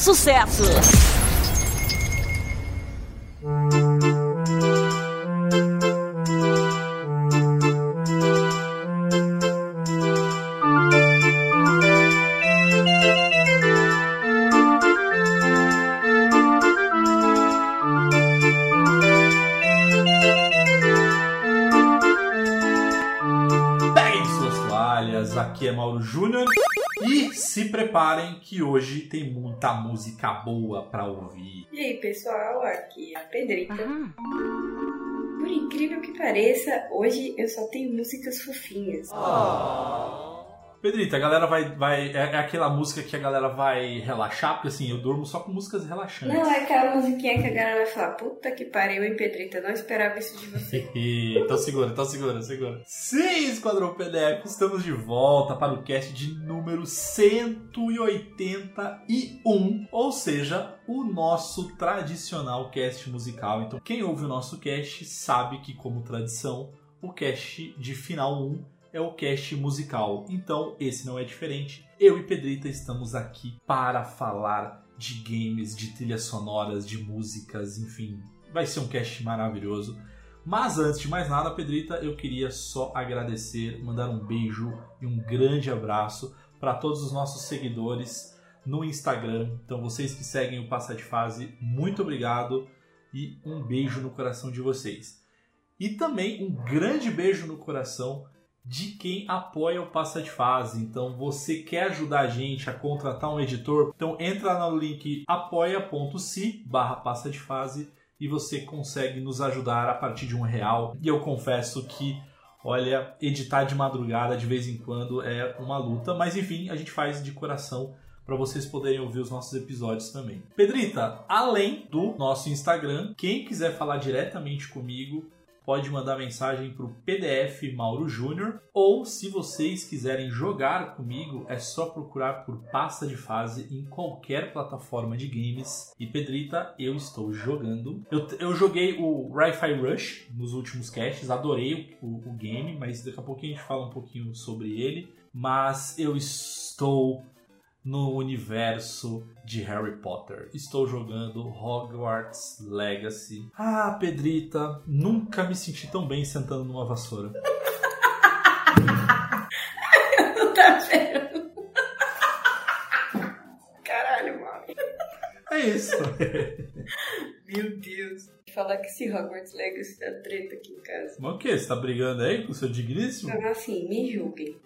Sucesso. Peguem suas toalhas, aqui é Mauro Júnior e se preparem que hoje tem muita música boa pra ouvir. E aí, pessoal, aqui é a Pedrita. Por incrível que pareça, hoje eu só tenho músicas fofinhas. Pedrita, a galera vai. vai é, é aquela música que a galera vai relaxar, porque assim, eu durmo só com músicas relaxantes. Não, é aquela musiquinha que a galera vai falar, puta que pariu, hein, Pedrita, não esperava isso de você. então segura, então segura, segura. Sim, Esquadrão PDF, estamos de volta para o cast de número 181, ou seja, o nosso tradicional cast musical. Então, quem ouve o nosso cast sabe que, como tradição, o cast de final 1 é o cast musical. Então, esse não é diferente. Eu e Pedrita estamos aqui para falar de games, de trilhas sonoras, de músicas, enfim. Vai ser um cast maravilhoso. Mas antes de mais nada, Pedrita, eu queria só agradecer, mandar um beijo e um grande abraço para todos os nossos seguidores no Instagram. Então, vocês que seguem o Passa de Fase, muito obrigado e um beijo no coração de vocês. E também um grande beijo no coração de quem apoia o Passa de Fase. Então, você quer ajudar a gente a contratar um editor? Então, entra no link apoia.se barra Passa de Fase e você consegue nos ajudar a partir de um real. E eu confesso que, olha, editar de madrugada de vez em quando é uma luta, mas enfim, a gente faz de coração para vocês poderem ouvir os nossos episódios também. Pedrita, além do nosso Instagram, quem quiser falar diretamente comigo, pode mandar mensagem para o PDF Mauro Júnior ou se vocês quiserem jogar comigo é só procurar por Passa de Fase em qualquer plataforma de games. E Pedrita eu estou jogando. Eu, eu joguei o Wi-Fi Rush nos últimos casts adorei o, o, o game mas daqui a pouquinho a gente fala um pouquinho sobre ele. Mas eu estou no universo de Harry Potter. Estou jogando Hogwarts Legacy. Ah, Pedrita, nunca me senti tão bem sentando numa vassoura. Não tá vendo? Caralho, mano. É isso. Meu Deus. Falar que esse Hogwarts Legacy tá treta aqui em casa. Mas o que? Você tá brigando aí com o seu digníssimo? Então, assim, me julguem.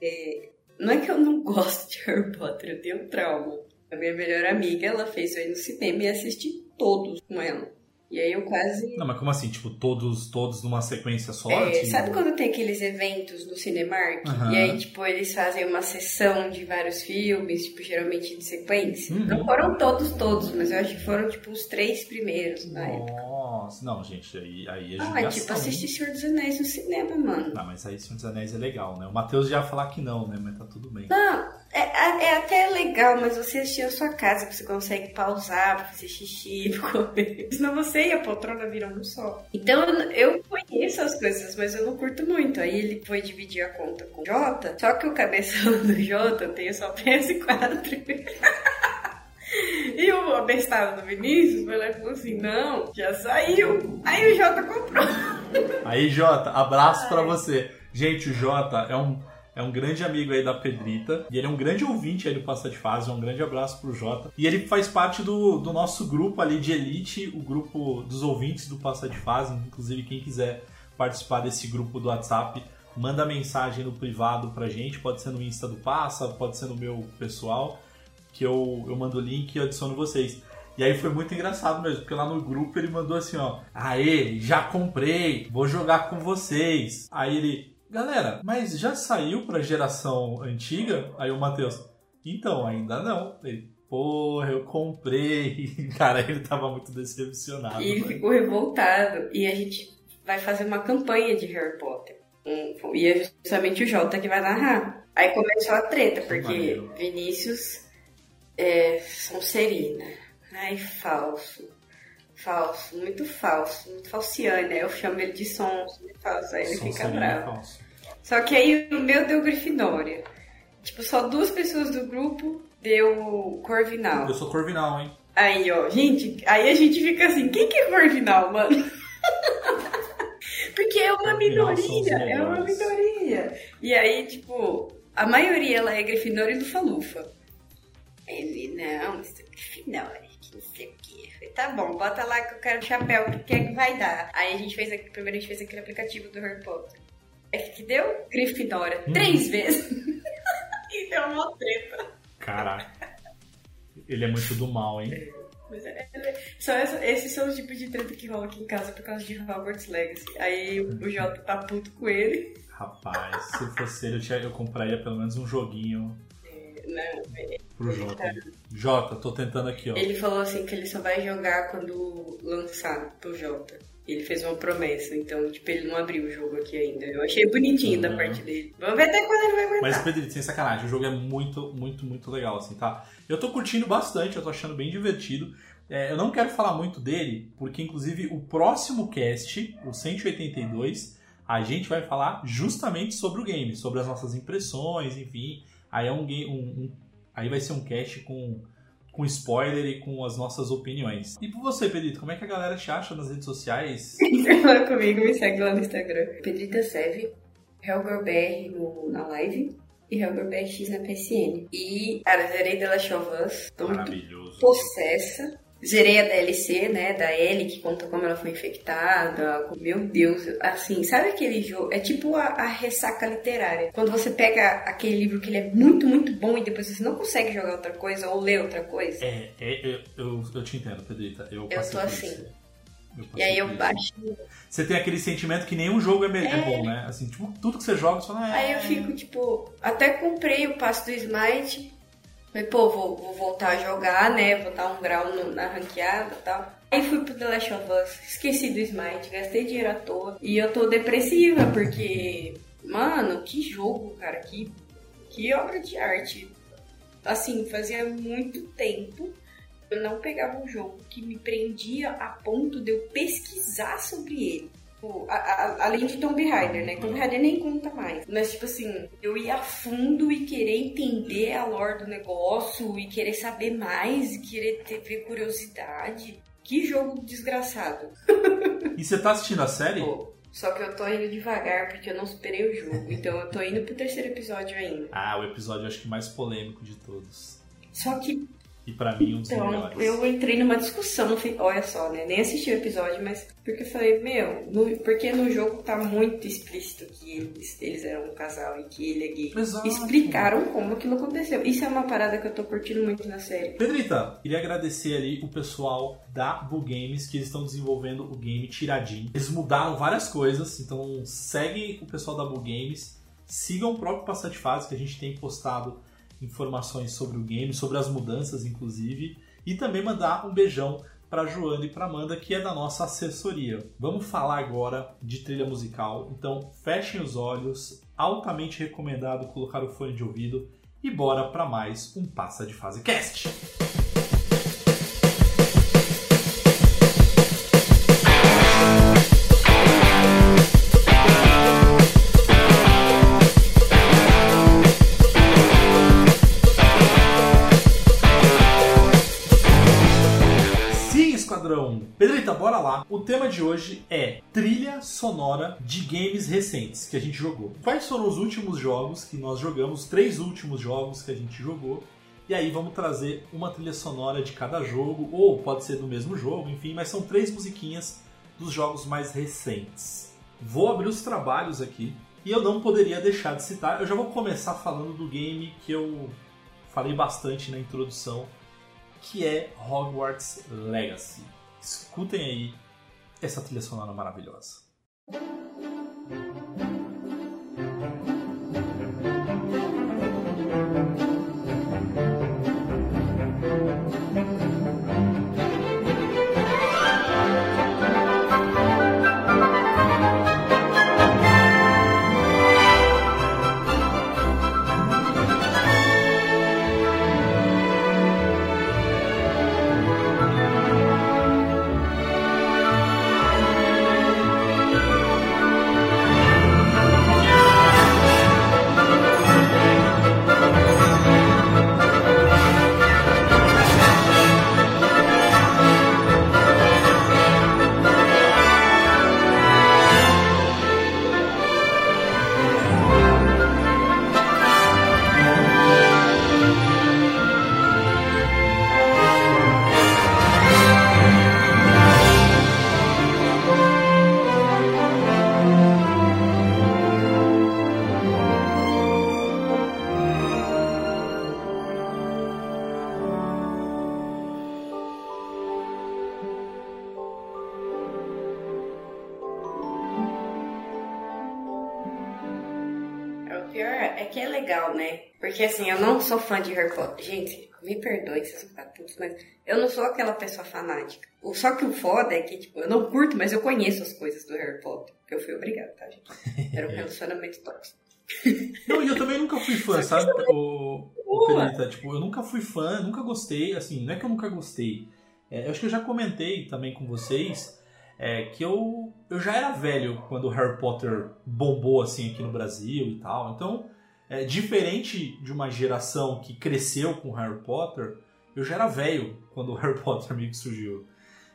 É, não é que eu não gosto de Harry Potter, eu tenho trauma. A minha melhor amiga, ela fez eu ir no cinema e assisti todos com ela. E aí eu quase. Não, mas como assim? Tipo, todos, todos numa sequência só? É, tipo... sabe quando tem aqueles eventos no Cinemark? Aham. E aí, tipo, eles fazem uma sessão de vários filmes, tipo, geralmente de sequência? Uhum. Não foram todos, todos, mas eu acho que foram, tipo, os três primeiros na época. Nossa, não, gente, aí, aí é Ah, judiação. é tipo assistir Senhor dos Anéis no cinema, mano. Não, mas aí Senhor dos Anéis é legal, né? O Matheus já ia falar que não, né? Mas tá tudo bem. Não, é, é- é até legal, mas você assistir na sua casa, você consegue pausar pra fazer xixi, pra comer. Senão você e a poltrona viram um só. Então eu, eu conheço as coisas, mas eu não curto muito. Aí ele foi dividir a conta com o Jota, só que o cabeção do Jota tem só PS4. O abestado do Vinícius foi lá e falou assim: não, já saiu. Aí o Jota comprou. Aí, Jota, abraço pra você. Gente, o Jota é um, é um grande amigo aí da Pedrita. E ele é um grande ouvinte aí do Passa de Fase. Um grande abraço pro Jota. E ele faz parte do, do nosso grupo ali de elite, o grupo dos ouvintes do Passa de Fase. Inclusive, quem quiser participar desse grupo do WhatsApp, manda mensagem no privado pra gente. Pode ser no Insta do Passa, pode ser no meu pessoal. Que eu, eu mando o link e adiciono vocês. E aí foi muito engraçado mesmo, porque lá no grupo ele mandou assim, ó, aê, já comprei, vou jogar com vocês. Aí ele, galera, mas já saiu pra geração antiga? Aí o Matheus, então, ainda não. Ele, porra, eu comprei. Cara, ele tava muito decepcionado. E ele mano. ficou revoltado. E a gente vai fazer uma campanha de Harry Potter. Um- E é justamente o Jota que vai narrar. Aí começou a treta, porque maneiro. Vinícius é Sonserina. Ai, falso. Falso, muito falso, muito falciane. Aí eu chamo ele de Sons, muito falso. Aí ele fica Sonserina bravo. falso. Só que aí o meu deu Grifinória. Tipo, só duas pessoas do grupo deu Corvinal. Eu sou Corvinal, hein? Aí, ó, gente, aí a gente fica assim, quem que é Corvinal, mano? Porque é uma Corvinal minoria, é uma minoria. E aí, tipo, a maioria ela é Grifinória e Lufa-Lufa. Ele, não, isso é Grifinória, que não sei o falei, Tá bom, bota lá que eu quero chapéu, o que é que vai dar? Aí a gente fez, aqui- primeiro a gente fez aquele aplicativo do Harry Potter. É que deu Grifinória Hum. três vezes. e deu uma treta. Caraca. Ele é muito do mal, hein? Mas é- é- só essa- esses são os tipos de treta que rola aqui em casa por causa de Hogwarts Legacy. Aí o Jota tá puto com ele. Rapaz, se fosse ele, eu, tinha, eu compraria pelo menos um joguinho Não, pro Jota. Jota, tô tentando aqui, ó. Ele falou assim que ele só vai jogar quando lançar pro Jota. Ele fez uma promessa, então, tipo, ele não abriu o jogo aqui ainda. Eu achei bonitinho da Uhum. parte dele. Vamos ver até quando ele vai aguentar. Mas, Pedrito, sem sacanagem, o jogo é muito, muito, muito legal, assim, tá? Eu tô curtindo bastante, eu tô achando bem divertido. É, eu não quero falar muito dele, porque, inclusive, o próximo cast, o 182, a gente vai falar justamente sobre o game, sobre as nossas impressões, enfim. Aí é um. Um, um- aí vai ser um cast com, com spoiler e com as nossas opiniões. E por você, Pedrito, como é que a galera te acha nas redes sociais? Você fala comigo, me segue lá no Instagram. Pedrita Seve, HellgirlBR no, na live e HellgirlBRX na PSN. E, cara, zerei Us. Tô muito Maravilhoso. possessa. Zerei a DLC, né, da Ellie, que conta como ela foi infectada. Meu Deus, assim, sabe aquele jogo? É tipo a, a ressaca literária. Quando você pega aquele livro que ele é muito, muito bom e depois você não consegue jogar outra coisa ou ler outra coisa. É, é, eu, eu, eu te entendo, Pedrita. Eu, Eu tô assim. isso. E aí eu baixo. Você tem aquele sentimento que nenhum jogo é, é É. bom, né? Assim, tipo, tudo que você joga, você fala, Aí é... eu fico, tipo, até comprei o passo do Smite. Falei, pô, vou, vou voltar a jogar, né? Vou dar um grau no- na ranqueada e tal. Aí fui pro The Last of Us, esqueci do Smite, gastei dinheiro à toa. E eu tô depressiva, porque, mano, que jogo, cara, que, que obra de arte. Assim, fazia muito tempo eu não pegava um jogo que me prendia a ponto de eu pesquisar sobre ele. Tipo, a- a- além de Tomb Raider, né? Tomb Raider nem conta mais. Mas, tipo assim, eu ia a fundo e querer entender a lore do negócio e querer saber mais e querer ter, ter curiosidade. Que jogo desgraçado. E você tá assistindo a série? Pô, só que eu tô indo devagar porque eu não superei o jogo. Então eu tô indo pro terceiro episódio ainda. Ah, o episódio acho que mais polêmico de todos. Só que E pra mim, um dos Então, melhores. eu entrei numa discussão, no fi- olha só, né? Nem assisti o episódio, mas porque eu falei, meu, no- porque no jogo tá muito explícito que eles, eles eram um casal e que ele é gay. Exato. Explicaram como aquilo aconteceu. Isso é uma parada que eu tô curtindo muito na série. Pedrita, queria agradecer ali o pessoal da Bull Games que eles estão desenvolvendo o game Tiradin. Eles mudaram várias coisas, então segue o pessoal da Bull Games, sigam o próprio Passar de Fase que a gente tem postado informações sobre o game, sobre as mudanças inclusive, e também mandar um beijão para Joana e para Amanda, que é da nossa assessoria. Vamos falar agora de trilha musical, então fechem os olhos, altamente recomendado colocar o fone de ouvido e bora para mais um Passa de Fase Cast. O tema de hoje é trilha sonora de games recentes que a gente jogou. Quais foram os últimos jogos que nós jogamos, os três últimos jogos que a gente jogou, e aí vamos trazer uma trilha sonora de cada jogo, ou pode ser do mesmo jogo, enfim, mas são três musiquinhas dos jogos mais recentes. Vou abrir os trabalhos aqui e eu não poderia deixar de citar. Eu já vou começar falando do game que eu falei bastante na introdução, que é Hogwarts Legacy. Escutem aí essa trilha sonora maravilhosa. Porque assim, eu não sou fã de Harry Potter. Gente, me perdoe se ficar putos, mas eu não sou aquela pessoa fanática. Só que o foda é que, tipo, eu não curto, mas eu conheço as coisas do Harry Potter. Porque eu fui obrigada, tá, gente? Era um relacionamento tóxico. Não, e eu também nunca fui fã, sabe? O, o. Perita, tipo, eu nunca fui fã, nunca gostei, assim, não é que eu nunca gostei. É, eu acho que eu já comentei também com vocês é, que eu, eu já era velho quando o Harry Potter bombou, assim, aqui no Brasil e tal. Então, é, diferente de uma geração que cresceu com Harry Potter, eu já era velho quando o Harry Potter meio que surgiu.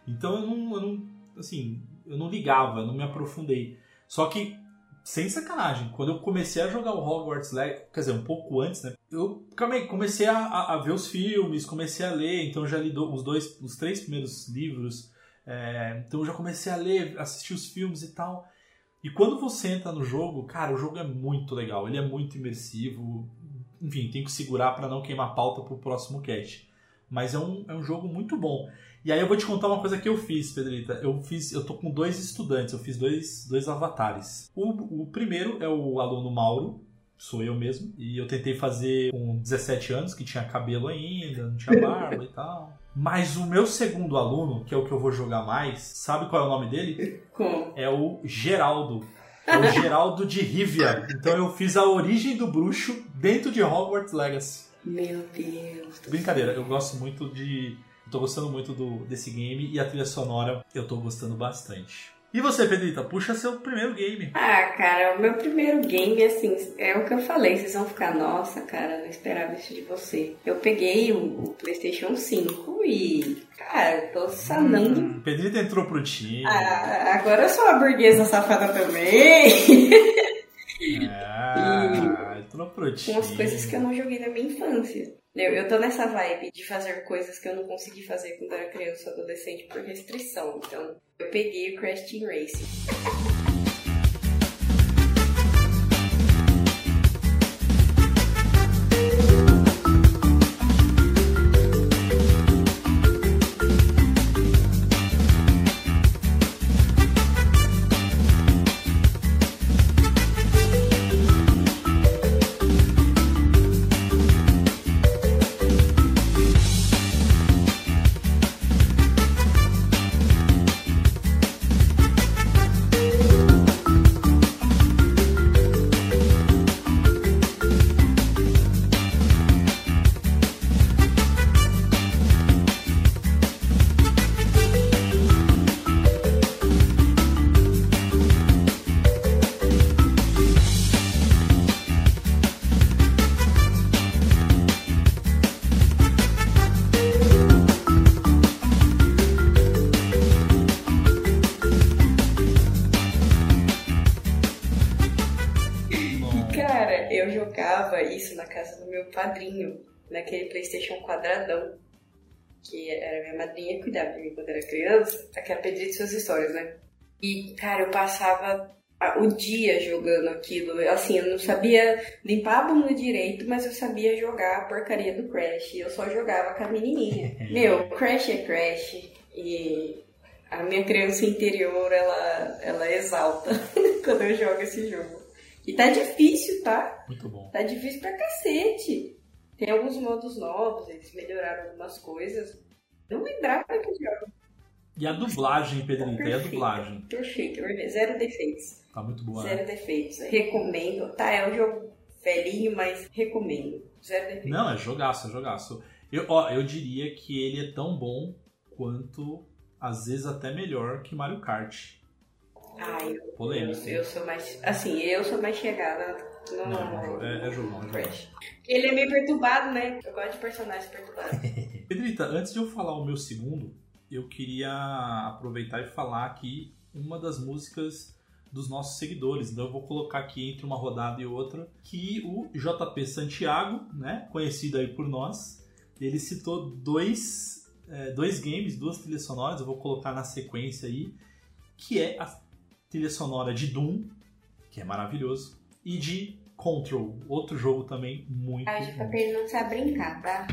Então eu não, eu não, assim, eu não ligava, eu não me aprofundei. Só que sem sacanagem, quando eu comecei a jogar o Hogwarts Legacy, quer dizer, um pouco antes, né? Eu calma comecei a, a- a ver os filmes, comecei a ler, então já li os dois, os três primeiros livros, é, então eu já comecei a ler, assistir os filmes e tal. E quando você entra no jogo, cara, o jogo é muito legal, ele é muito imersivo. Enfim, tem que segurar para não queimar pauta pro próximo cast. Mas é um, é um jogo muito bom. E aí eu vou te contar uma coisa que eu fiz, Pedrita. Eu fiz, eu tô com dois estudantes, eu fiz dois, dois avatares. O, o primeiro é o aluno Mauro, sou eu mesmo, e eu tentei fazer com 17 anos, que tinha cabelo ainda, não tinha barba e tal. Mas o meu segundo aluno, que é o que eu vou jogar mais, sabe qual é o nome dele? Como? É o Geraldo. É o Geraldo de Rivia. Então eu fiz a origem do bruxo dentro de Hogwarts Legacy. Meu Deus. Brincadeira, eu gosto muito de. Eu tô gostando muito do, desse game e a trilha sonora eu tô gostando bastante. E você, Pedrita, puxa seu primeiro game. Ah, cara, o meu primeiro game, assim, é o que eu falei. Vocês vão ficar, nossa, cara, não esperava isso de você. Eu peguei o, PlayStation 5 e, cara, tô sanando. Hum, Pedrita entrou pro time. Ah, agora eu sou uma burguesa safada também. Ah, entrou pro time. Com as coisas que eu não joguei na minha infância. Eu, eu tô nessa vibe de fazer coisas que eu não consegui fazer quando era criança ou adolescente por restrição. Então, eu peguei o Crash Team Racing. Padrinho, naquele PlayStation quadradão. Que era minha madrinha que cuidava de mim quando era criança. Aqui é a pedir de suas histórias, né? E, cara, eu passava o dia jogando aquilo. Assim, eu não sabia limpar a bunda direito, mas eu sabia jogar a porcaria do Crash. Eu só jogava com a menininha. Meu, Crash é Crash. E a minha criança interior, ela, ela exalta quando eu jogo esse jogo. E tá difícil, tá? Muito bom. Tá difícil pra cacete. Tem alguns modos novos, eles melhoraram algumas coisas. Não lembrava que jogo. E a dublagem, Pedrita, e a Perfeito. dublagem? Perfeito, zero defeitos. Tá muito boa, Zero né? defeitos. Recomendo. Tá, é um jogo velhinho, mas recomendo. Zero defeitos. Não, é jogaço, é jogaço. Eu, ó, eu diria que ele é tão bom quanto, às vezes, até melhor que Mario Kart. Ah, eu, eu, eu sou mais. Assim, eu sou mais chegada no. Não, é, é jogão, é. Ele é meio perturbado, né? Eu gosto de personagens perturbados. Pedrita, antes de eu falar o meu segundo, eu queria aproveitar e falar aqui uma das músicas dos nossos seguidores. Então eu vou colocar aqui entre uma rodada e outra que o JP Santiago, né, conhecido aí por nós, ele citou dois, é, dois games, duas trilhas sonoras, eu vou colocar na sequência aí, que é a trilha sonora de Doom, que é maravilhoso, e de Control, outro jogo também muito Acho que ele não sabe brincar, tá?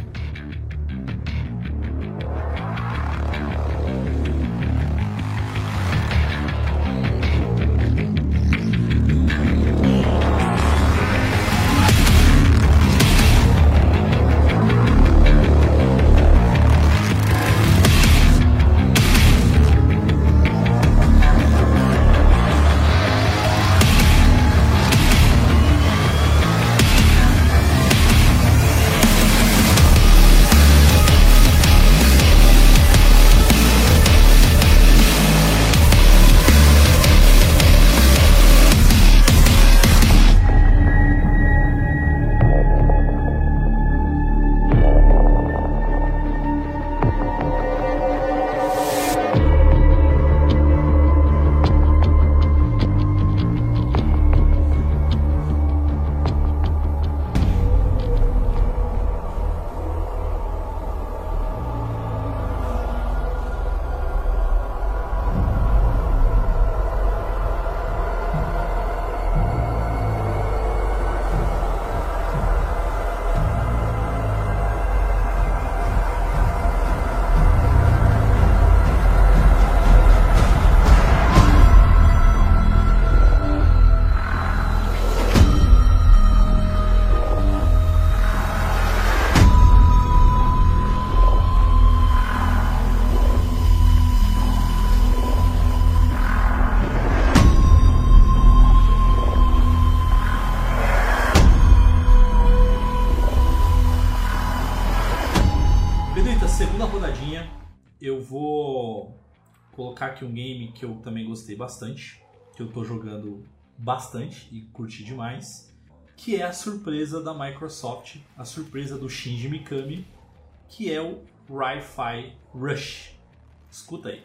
Colocar aqui um game que eu também gostei bastante, que eu tô jogando bastante e curti demais, que é a surpresa da Microsoft, a surpresa do Shinji Mikami, que é o Wi-Fi Rush. Escuta aí.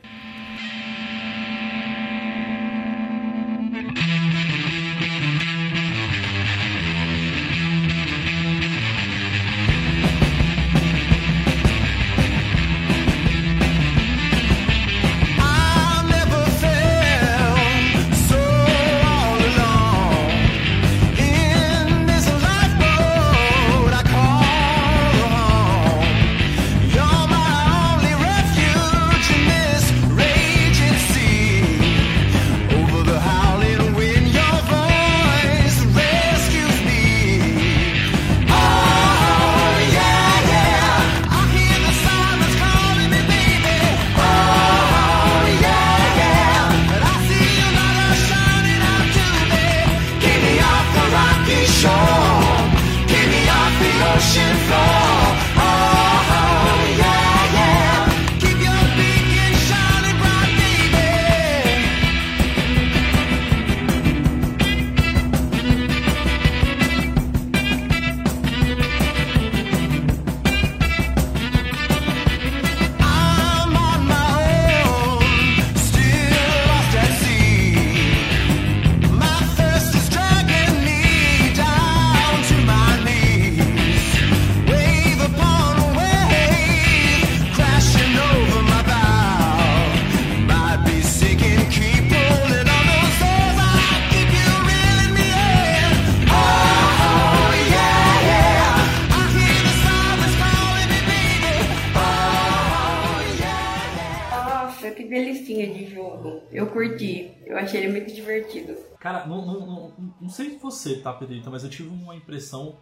Cara, não, não, não, não sei você, tá, Pedrita, mas eu tive uma impressão,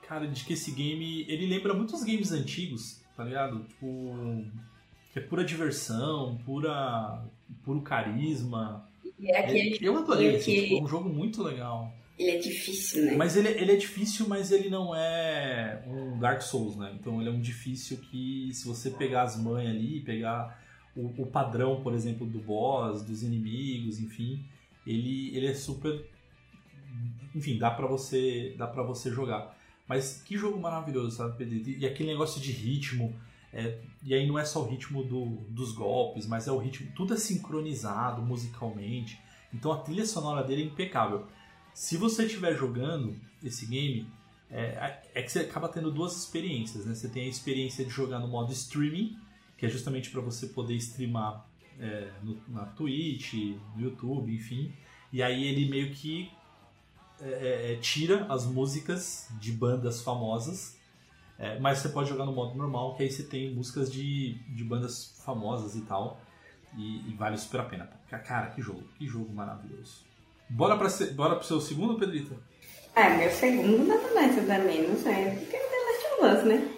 cara, de que esse game, ele lembra muitos games antigos, tá ligado? Tipo, que é pura diversão, pura, puro carisma. E é aquele Eu adorei, joguinho assim, tipo, é um jogo muito legal. ele é difícil, né? Mas ele, ele é difícil, mas ele não é um Dark Souls, né? Então ele é um difícil que se você pegar as manhas ali, pegar o, o padrão, por exemplo, do boss, dos inimigos, enfim, ele, ele é super. Enfim, dá pra você, dá pra você jogar. Mas que jogo maravilhoso, sabe? E aquele negócio de ritmo. é, e aí não é só o ritmo do- dos golpes, mas é o ritmo. Tudo é sincronizado musicalmente. Então a trilha sonora dele é impecável. Se você estiver jogando esse game, é, é que você acaba tendo duas experiências, né? Você tem a experiência de jogar no modo streaming, que é justamente para você poder streamar é, no- na Twitch, no YouTube, enfim. E aí ele meio que é, é, tira as músicas de bandas famosas, é, mas você pode jogar no modo normal, que aí você tem músicas de, de bandas famosas e tal. E, e vale super a pena. Cara, que jogo, que jogo maravilhoso. Bora, pra, se- bora pro seu segundo, Pedrita? Ah, meu segundo nada mais nada menos é porque é The Last of Us, né?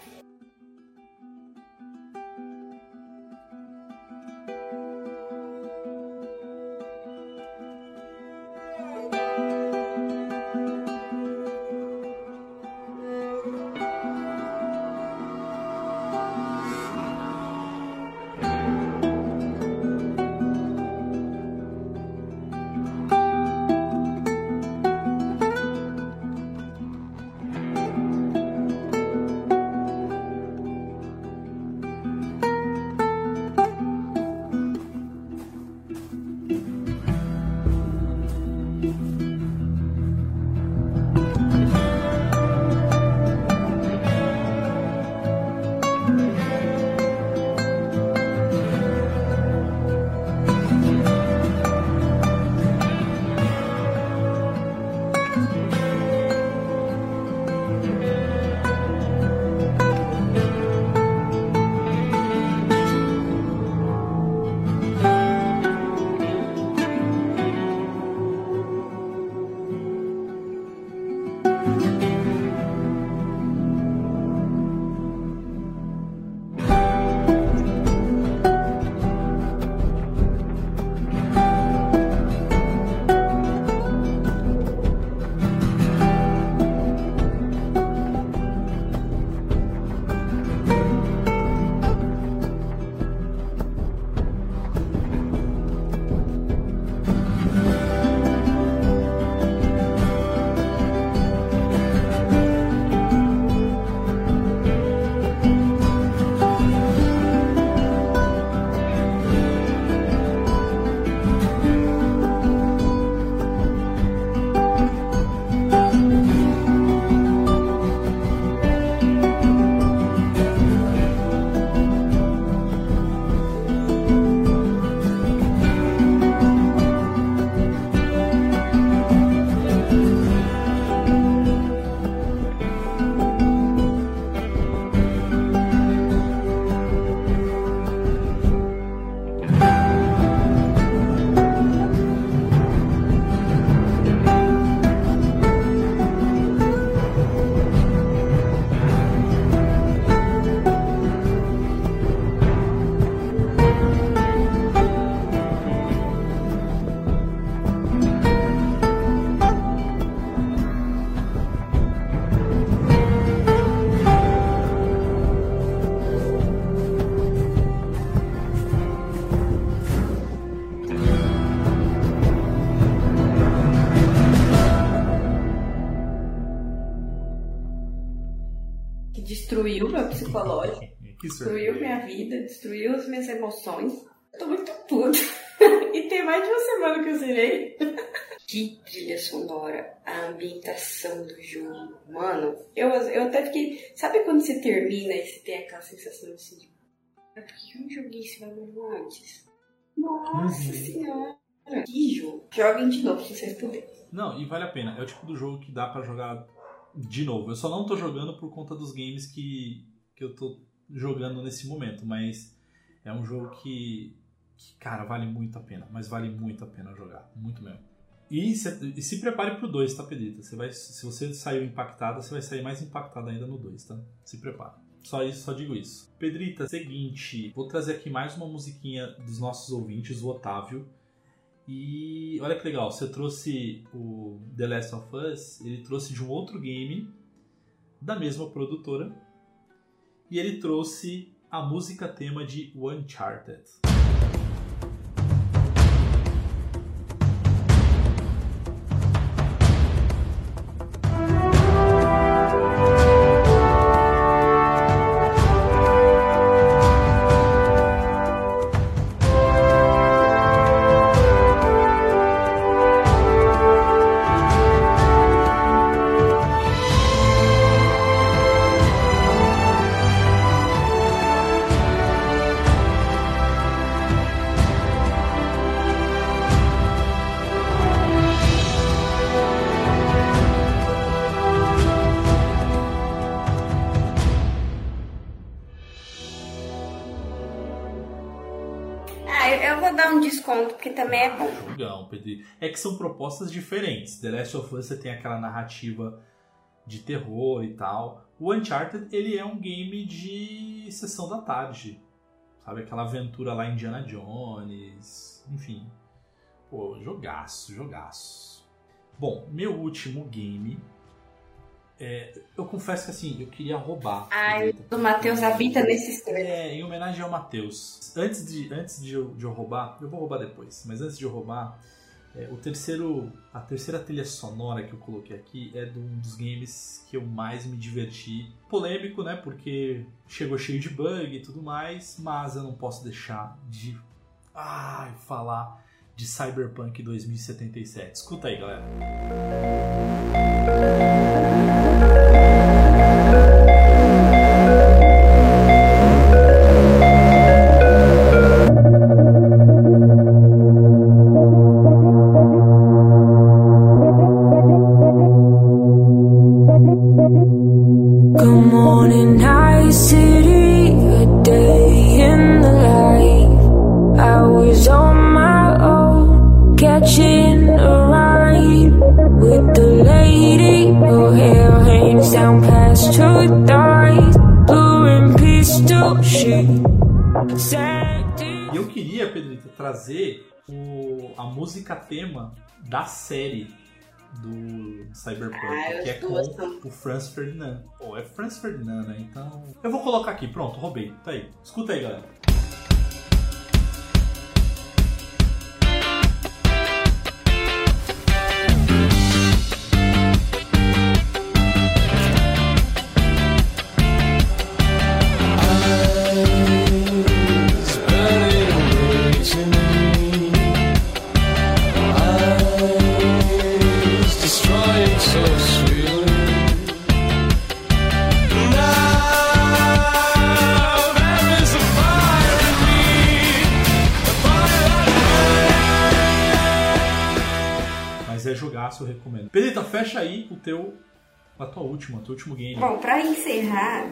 A ambientação do jogo. Mano, eu, eu até fiquei. Sabe quando você termina e você tem aquela sensação assim de. "Cara, Por que eu não joguei esse bagulho antes? Nossa Uhum. senhora. Que jogo. Joguem de novo se vocês puderem. Não, e vale a pena. É o tipo do jogo que dá pra jogar de novo. Eu só não tô jogando por conta dos games que, que eu tô jogando nesse momento, mas é um jogo que que, cara, vale muito a pena, mas vale muito a pena jogar, muito mesmo. E se, e se prepare pro 2, tá, Pedrita? Você vai, se você saiu impactada, você vai sair mais impactada ainda no 2, tá? Se prepara. Só isso, só digo isso. Pedrita, seguinte, vou trazer aqui mais uma musiquinha dos nossos ouvintes, o Otávio. E olha que legal, você trouxe o The Last of Us, ele trouxe de um outro game da mesma produtora. E ele trouxe a música tema de Uncharted. Pedro. É que são propostas diferentes. The Last of Us você tem aquela narrativa de terror e tal. O Uncharted, ele é um game de sessão da tarde. Sabe? Aquela aventura lá Indiana Jones. Enfim. Pô, jogaço, jogaço. Bom, meu último game. é, eu confesso que assim, eu queria roubar. Ai, o Matheus habita nesse estranho. É, em homenagem ao Matheus. Antes, de, antes de, eu, de eu roubar, eu vou roubar depois, mas antes de eu roubar, é, o terceiro, a terceira trilha sonora que eu coloquei aqui é de um dos games que eu mais me diverti. Polêmico, né? Porque chegou cheio de bug e tudo mais, mas eu não posso deixar de ai, falar de Cyberpunk 2077. Escuta aí, galera. Good da série do Cyberpunk, Ah, que é com são- o Franz Ferdinand. Pô, é Franz Ferdinand, né? Então. Eu vou colocar aqui, pronto, roubei. Tá aí. Escuta aí, galera. Teu último game. Bom, pra encerrar,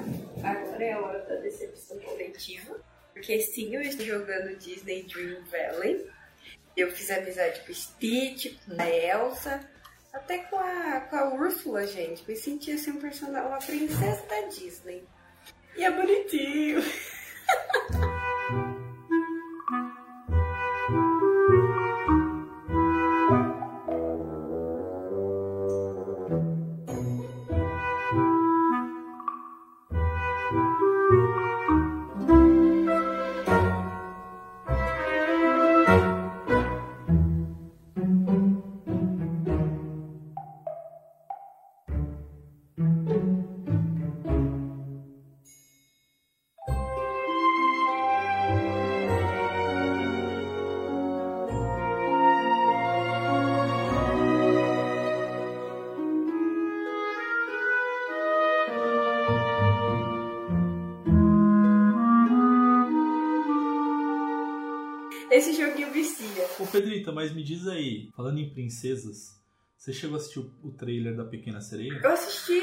agora é a hora da decepção coletiva. Porque sim, eu estou jogando Disney Dream Valley. Eu fiz amizade com o Stitch, com a Elsa, até com a, com a Úrsula, gente. Me senti assim um personagem, uma princesa da Disney. E é bonitinho. Ô Pedrita, mas me diz aí, falando em princesas, você chegou a assistir o, o trailer da Pequena Sereia? Eu assisti.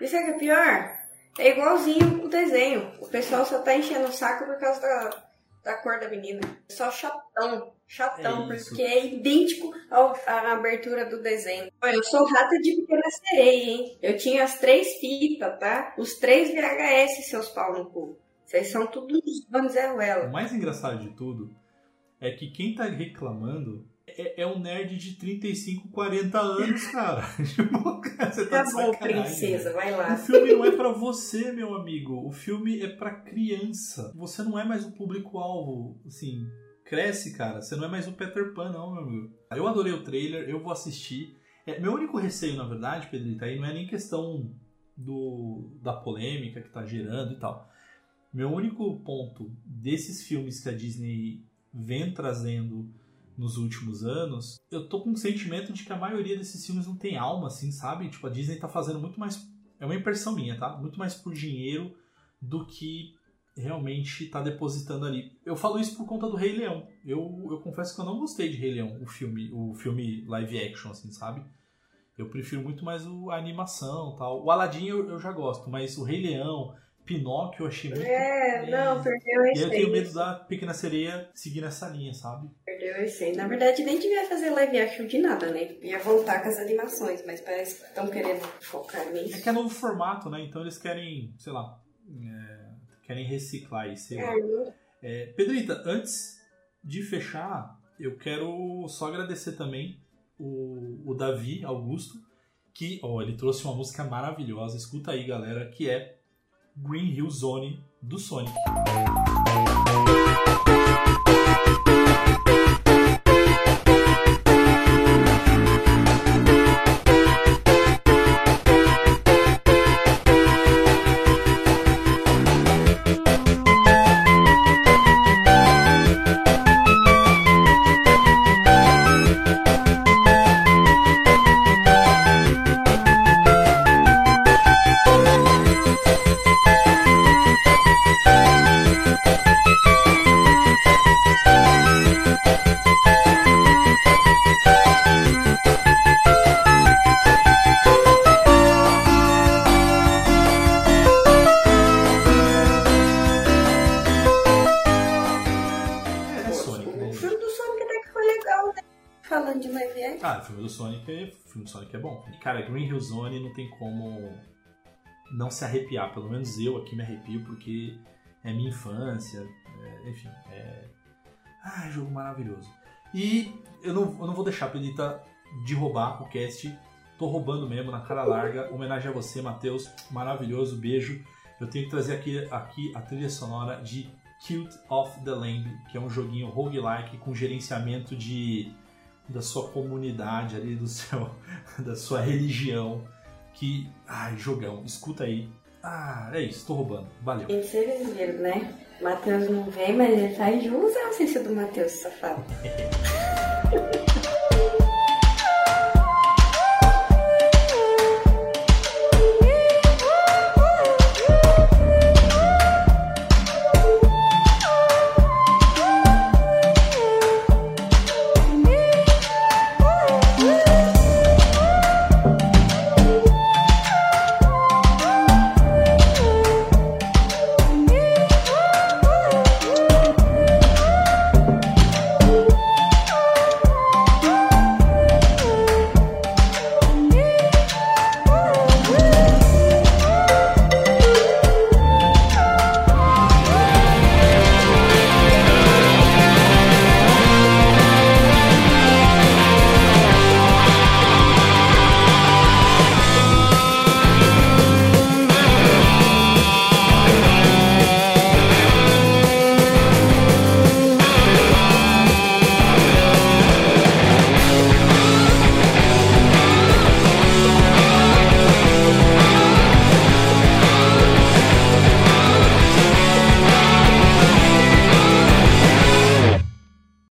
E sabe o que é pior? É igualzinho o desenho. O pessoal só tá enchendo o saco por causa da, da cor da menina. Só chatão. Chatão, É porque é idêntico ao- à abertura do desenho. Olha, Eu sou rata de pequena sereia, hein? Eu tinha as três fitas, tá? Os três VHS, seus pau no cu. Vocês são tudo uns O Vanzeruela. mais engraçado de tudo é que quem tá reclamando é, é um nerd de 35, 40 anos, cara. Tipo, cara, você tá Tá bom, princesa, vai O lá. filme não é pra você, meu amigo. O filme é pra criança. Você não é mais o público-alvo. Assim, cresce, cara. Você não é mais o Peter Pan, não, meu amigo. Eu adorei o trailer, eu vou assistir. É, meu único receio, na verdade, Pedrito, aí não é nem questão do, da polêmica que tá gerando e tal. Meu único ponto desses filmes que a Disney vem trazendo nos últimos anos, eu tô com um sentimento de que a maioria desses filmes não tem alma, assim, sabe? Tipo, a Disney tá fazendo muito mais. É uma impressão minha, tá? Muito mais por dinheiro do que realmente tá depositando ali. Eu falo isso por conta do Rei Leão. Eu, eu confesso que eu não gostei de Rei Leão, o filme, o filme live action, assim, sabe? Eu prefiro muito mais a animação tal. O Aladdin eu, eu já gosto, mas o Rei Leão, Pinóquio eu achei muito. É, não, perdeu E esse eu tenho medo da Pequena Sereia seguir nessa linha, sabe? Perdeu esse aí. Na verdade, nem devia fazer live action de nada, né? Ia voltar com as animações, mas parece que estão querendo focar É nisso. que é novo formato, né? Então eles querem, sei lá, é, querem reciclar isso, sei lá. É, É, Pedrita, antes de fechar, eu quero só agradecer também o, o Davi Augusto, que ó, ele trouxe uma música maravilhosa, escuta aí galera, que é Green Hill Zone do Sonic. Filme do Sonic é, filme do Sonic é bom. E, cara, Green Hill Zone não tem como não se arrepiar. Pelo menos eu aqui me arrepio porque é minha infância. é, enfim, é. Ah, jogo maravilhoso. E eu não, eu não vou deixar, Pedita, de roubar o cast. Tô roubando mesmo, na cara larga. Homenagem a você, Matheus. Maravilhoso, beijo. Eu tenho que trazer aqui, aqui a trilha sonora de Cult of the Lamb, que é um joguinho roguelike com gerenciamento de da sua comunidade ali, do seu, da sua religião. Que. Ai, jogão, escuta aí. Ah, é isso, tô roubando. Valeu. E vocês viram, né? Matheus não vem, mas ele faz jus à ausência do Matheus, safado.